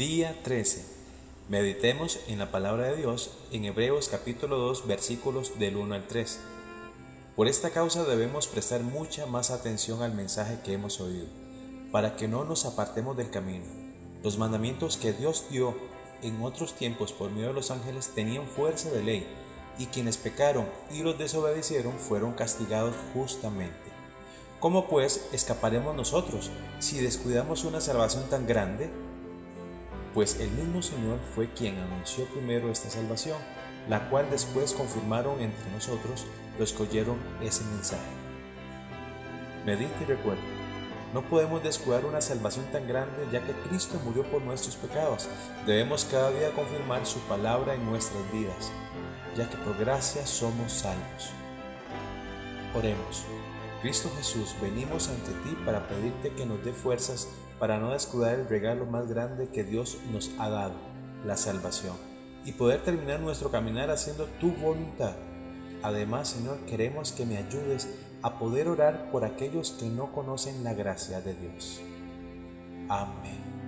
Día 13. Meditemos en la palabra de Dios en Hebreos capítulo 2 versículos del 1 al 3. Por esta causa debemos prestar mucha más atención al mensaje que hemos oído, para que no nos apartemos del camino. Los mandamientos que Dios dio en otros tiempos por medio de los ángeles tenían fuerza de ley, y quienes pecaron y los desobedecieron fueron castigados justamente. ¿Cómo pues escaparemos nosotros si descuidamos una salvación tan grande? Pues el mismo Señor fue quien anunció primero esta salvación, la cual después confirmaron entre nosotros los que oyeron ese mensaje. Medite y recuerda, no podemos descuidar una salvación tan grande ya que Cristo murió por nuestros pecados. Debemos cada día confirmar su palabra en nuestras vidas, ya que por gracia somos salvos. Oremos. Cristo Jesús, venimos ante ti para pedirte que nos dé fuerzas para no descuidar el regalo más grande que Dios nos ha dado, la salvación, y poder terminar nuestro caminar haciendo tu voluntad. Además, Señor, queremos que me ayudes a poder orar por aquellos que no conocen la gracia de Dios. Amén.